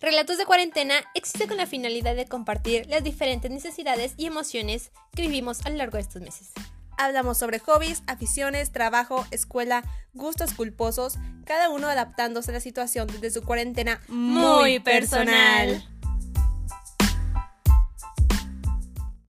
Relatos de Cuarentena existe con la finalidad de compartir las diferentes necesidades y emociones que vivimos a lo largo de estos meses. Hablamos sobre hobbies, aficiones, trabajo, escuela, gustos culposos, cada uno adaptándose a la situación desde su cuarentena muy personal.